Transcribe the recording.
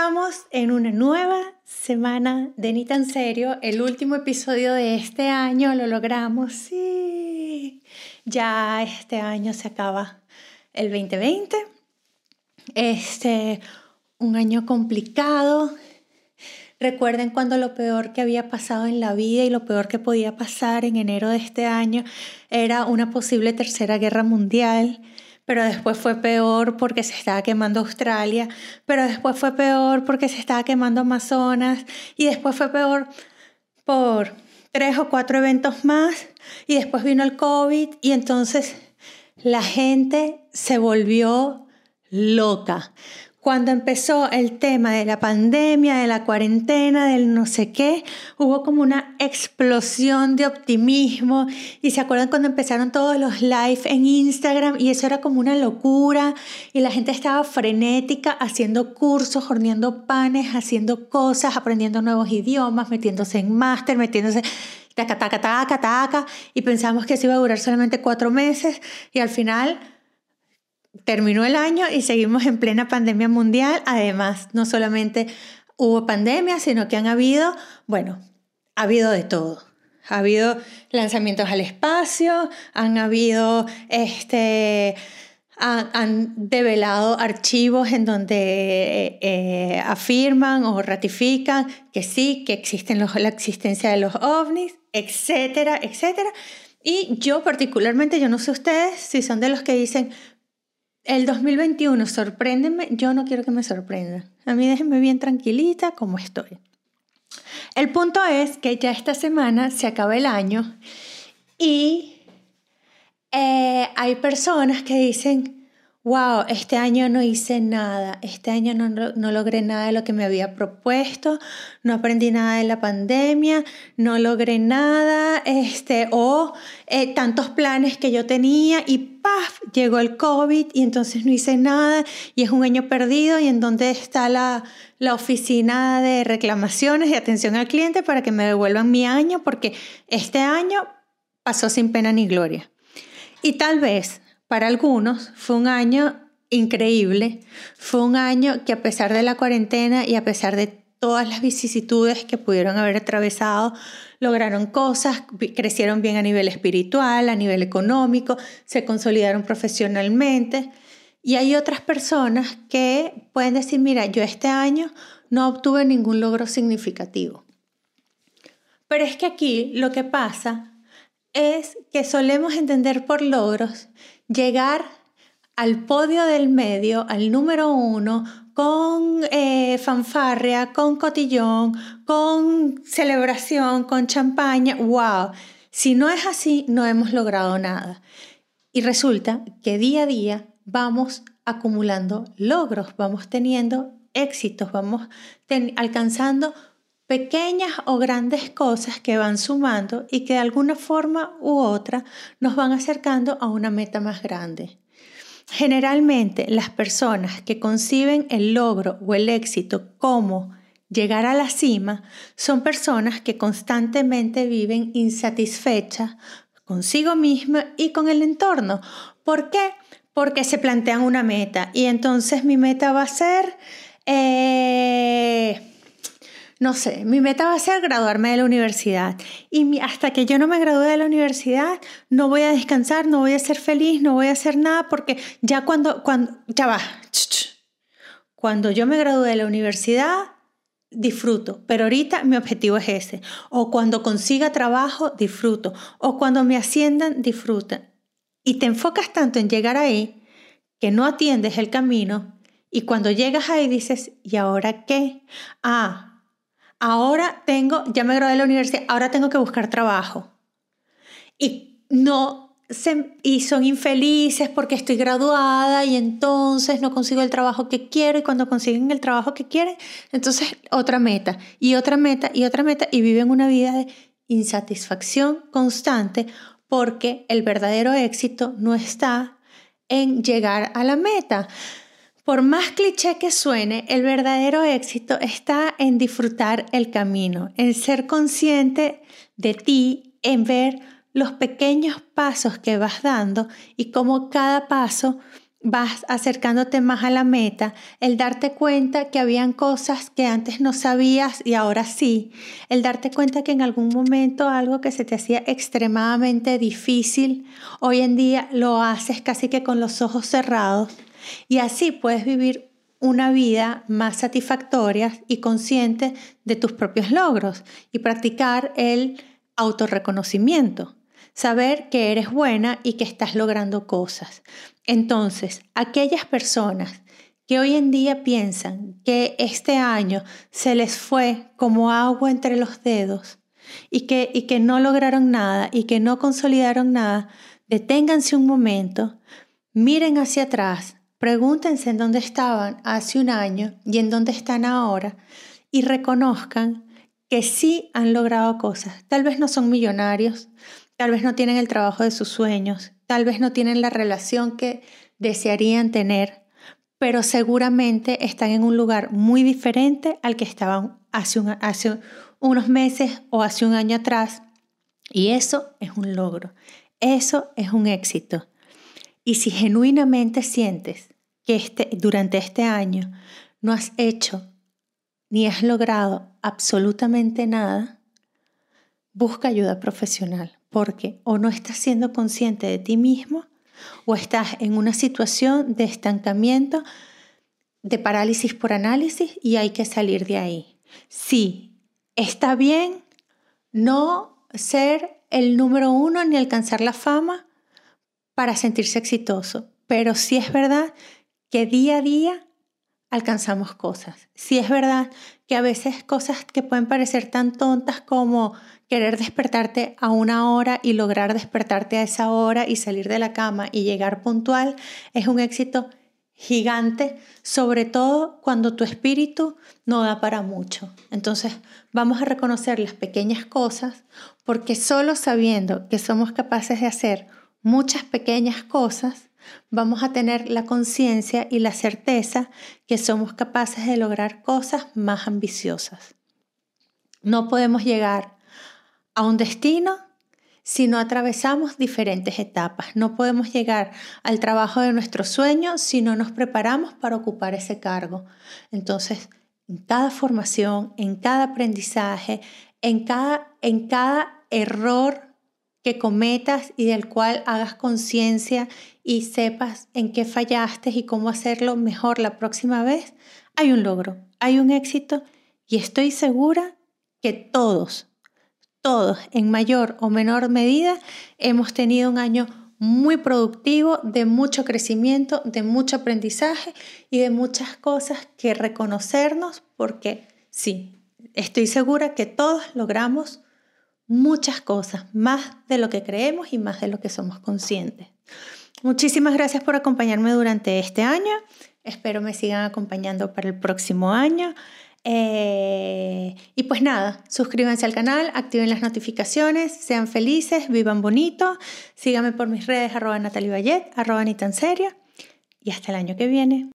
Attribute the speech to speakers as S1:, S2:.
S1: estamos en una nueva semana de Ni tan serio, el último episodio de este año, lo logramos, sí. Ya este año se acaba el 2020. Este, un año complicado. Recuerden cuando lo peor que había pasado en la vida y lo peor que podía pasar en enero de este año era una posible tercera guerra mundial pero después fue peor porque se estaba quemando Australia, pero después fue peor porque se estaba quemando Amazonas y después fue peor por tres o cuatro eventos más y después vino el COVID y entonces la gente se volvió loca cuando empezó el tema de la pandemia, de la cuarentena, del no sé qué, hubo como una explosión de optimismo. Y se acuerdan cuando empezaron todos los live en Instagram y eso era como una locura. Y la gente estaba frenética haciendo cursos, horneando panes, haciendo cosas, aprendiendo nuevos idiomas, metiéndose en máster, metiéndose taca, taca, taca, taca, y pensamos que eso iba a durar solamente cuatro meses. Y al final terminó el año y seguimos en plena pandemia mundial. Además, no solamente hubo pandemia, sino que han habido, bueno, ha habido de todo. Ha habido lanzamientos al espacio, han habido, este, han, develado archivos en donde eh, afirman o ratifican que sí, que existen la existencia de los ovnis, etcétera, etcétera. Y yo particularmente, yo no sé ustedes si son de los que dicen, el 2021, sorpréndeme, yo no quiero que me sorprenda. A mí déjenme bien tranquilita como estoy. El punto es que ya esta semana se acaba el año y eh, hay personas que dicen, wow, este año no hice nada, este año no, no, logré nada de lo que me había propuesto, no aprendí nada de la pandemia, no logré nada, este, o eh, tantos planes que yo tenía y ¡paf! llegó el COVID y entonces no hice nada y es un año perdido y en dónde está la, la oficina de reclamaciones y atención al cliente para que me devuelvan mi año porque este año pasó sin pena ni gloria. Y tal vez para algunos fue un año increíble, fue un año que a pesar de la cuarentena y a pesar de todas las vicisitudes que pudieron haber atravesado, lograron cosas, crecieron bien a nivel espiritual, a nivel económico, se consolidaron profesionalmente. Y hay otras personas que pueden decir, mira, yo este año no obtuve ningún logro significativo. Pero es que aquí lo que pasa es que solemos entender por logros llegar al podio del medio, al número uno, con eh, fanfarria, con cotillón, con celebración, con champaña. ¡Wow! Si no es así, no hemos logrado nada. Y resulta que día a día vamos acumulando logros, vamos teniendo éxitos, vamos alcanzando pequeñas o grandes cosas que van sumando y que de alguna forma u otra nos van acercando a una meta más grande. Generalmente las personas que conciben el logro o el éxito como llegar a la cima son personas que constantemente viven insatisfechas consigo misma y con el entorno. ¿Por qué? Porque se plantean una meta y entonces mi meta va a ser... Eh, no sé, mi meta va a ser graduarme de la universidad. Y hasta que yo no me gradúe de la universidad, no voy a descansar, no voy a ser feliz, no voy a hacer nada, porque ya cuando, cuando, ya va, cuando yo me gradúe de la universidad, disfruto, pero ahorita mi objetivo es ese. O cuando consiga trabajo, disfruto. O cuando me asciendan, disfruta. Y te enfocas tanto en llegar ahí que no atiendes el camino y cuando llegas ahí dices, ¿y ahora qué? Ah, ahora tengo, ya me gradué de la universidad, ahora tengo que buscar trabajo. Y no y son infelices porque estoy graduada y entonces no consigo el trabajo que quiero y cuando consiguen el trabajo que quieren, entonces otra meta y otra meta y otra meta y viven una vida de insatisfacción constante porque el verdadero éxito no está en llegar a la meta. Por más cliché que suene, el verdadero éxito está en disfrutar el camino, en ser consciente de ti, en ver los pequeños pasos que vas dando y cómo cada paso vas acercándote más a la meta, el darte cuenta que habían cosas que antes no sabías y ahora sí, el darte cuenta que en algún momento algo que se te hacía extremadamente difícil, hoy en día lo haces casi que con los ojos cerrados y así puedes vivir una vida más satisfactoria y consciente de tus propios logros y practicar el autorreconocimiento. Saber que eres buena y que estás logrando cosas. Entonces, aquellas personas que hoy en día piensan que este año se les fue como agua entre los dedos y que, y que no lograron nada y que no consolidaron nada, deténganse un momento, miren hacia atrás, pregúntense en dónde estaban hace un año y en dónde están ahora y reconozcan que sí han logrado cosas. Tal vez no son millonarios, tal vez no tienen el trabajo de sus sueños, tal vez no tienen la relación que desearían tener, pero seguramente están en un lugar muy diferente al que estaban hace, hace unos meses o hace un año atrás. Y eso es un logro, eso es un éxito. Y si genuinamente sientes que este, durante este año no has hecho ni has logrado absolutamente nada, busca ayuda profesional porque o no estás siendo consciente de ti mismo o estás en una situación de estancamiento, de parálisis por análisis y hay que salir de ahí. Sí, está bien no ser el número uno ni alcanzar la fama para sentirse exitoso, pero sí es verdad que día a día alcanzamos cosas. Sí es verdad que a veces cosas que pueden parecer tan tontas como querer despertarte a una hora y lograr despertarte a esa hora y salir de la cama y llegar puntual es un éxito gigante, sobre todo cuando tu espíritu no da para mucho. Entonces vamos a reconocer las pequeñas cosas porque solo sabiendo que somos capaces de hacer muchas pequeñas cosas, vamos a tener la conciencia y la certeza que somos capaces de lograr cosas más ambiciosas. No podemos llegar a un destino si no atravesamos diferentes etapas. No podemos llegar al trabajo de nuestros sueños si no nos preparamos para ocupar ese cargo. Entonces, en cada formación, en cada aprendizaje, en cada, en cada error que cometas y del cual hagas conciencia y sepas en qué fallaste y cómo hacerlo mejor la próxima vez, hay un logro, hay un éxito y estoy segura que todos, todos en mayor o menor medida hemos tenido un año muy productivo, de mucho crecimiento, de mucho aprendizaje y de muchas cosas que reconocernos porque sí, estoy segura que todos logramos muchas cosas, más de lo que creemos y más de lo que somos conscientes. Muchísimas gracias por acompañarme durante este año. Espero me sigan acompañando para el próximo año. Eh, y pues nada, suscríbanse al canal, activen las notificaciones, sean felices, vivan bonito, síganme por mis redes arroba Natalie Ballet, arroba ni tan seria y hasta el año que viene.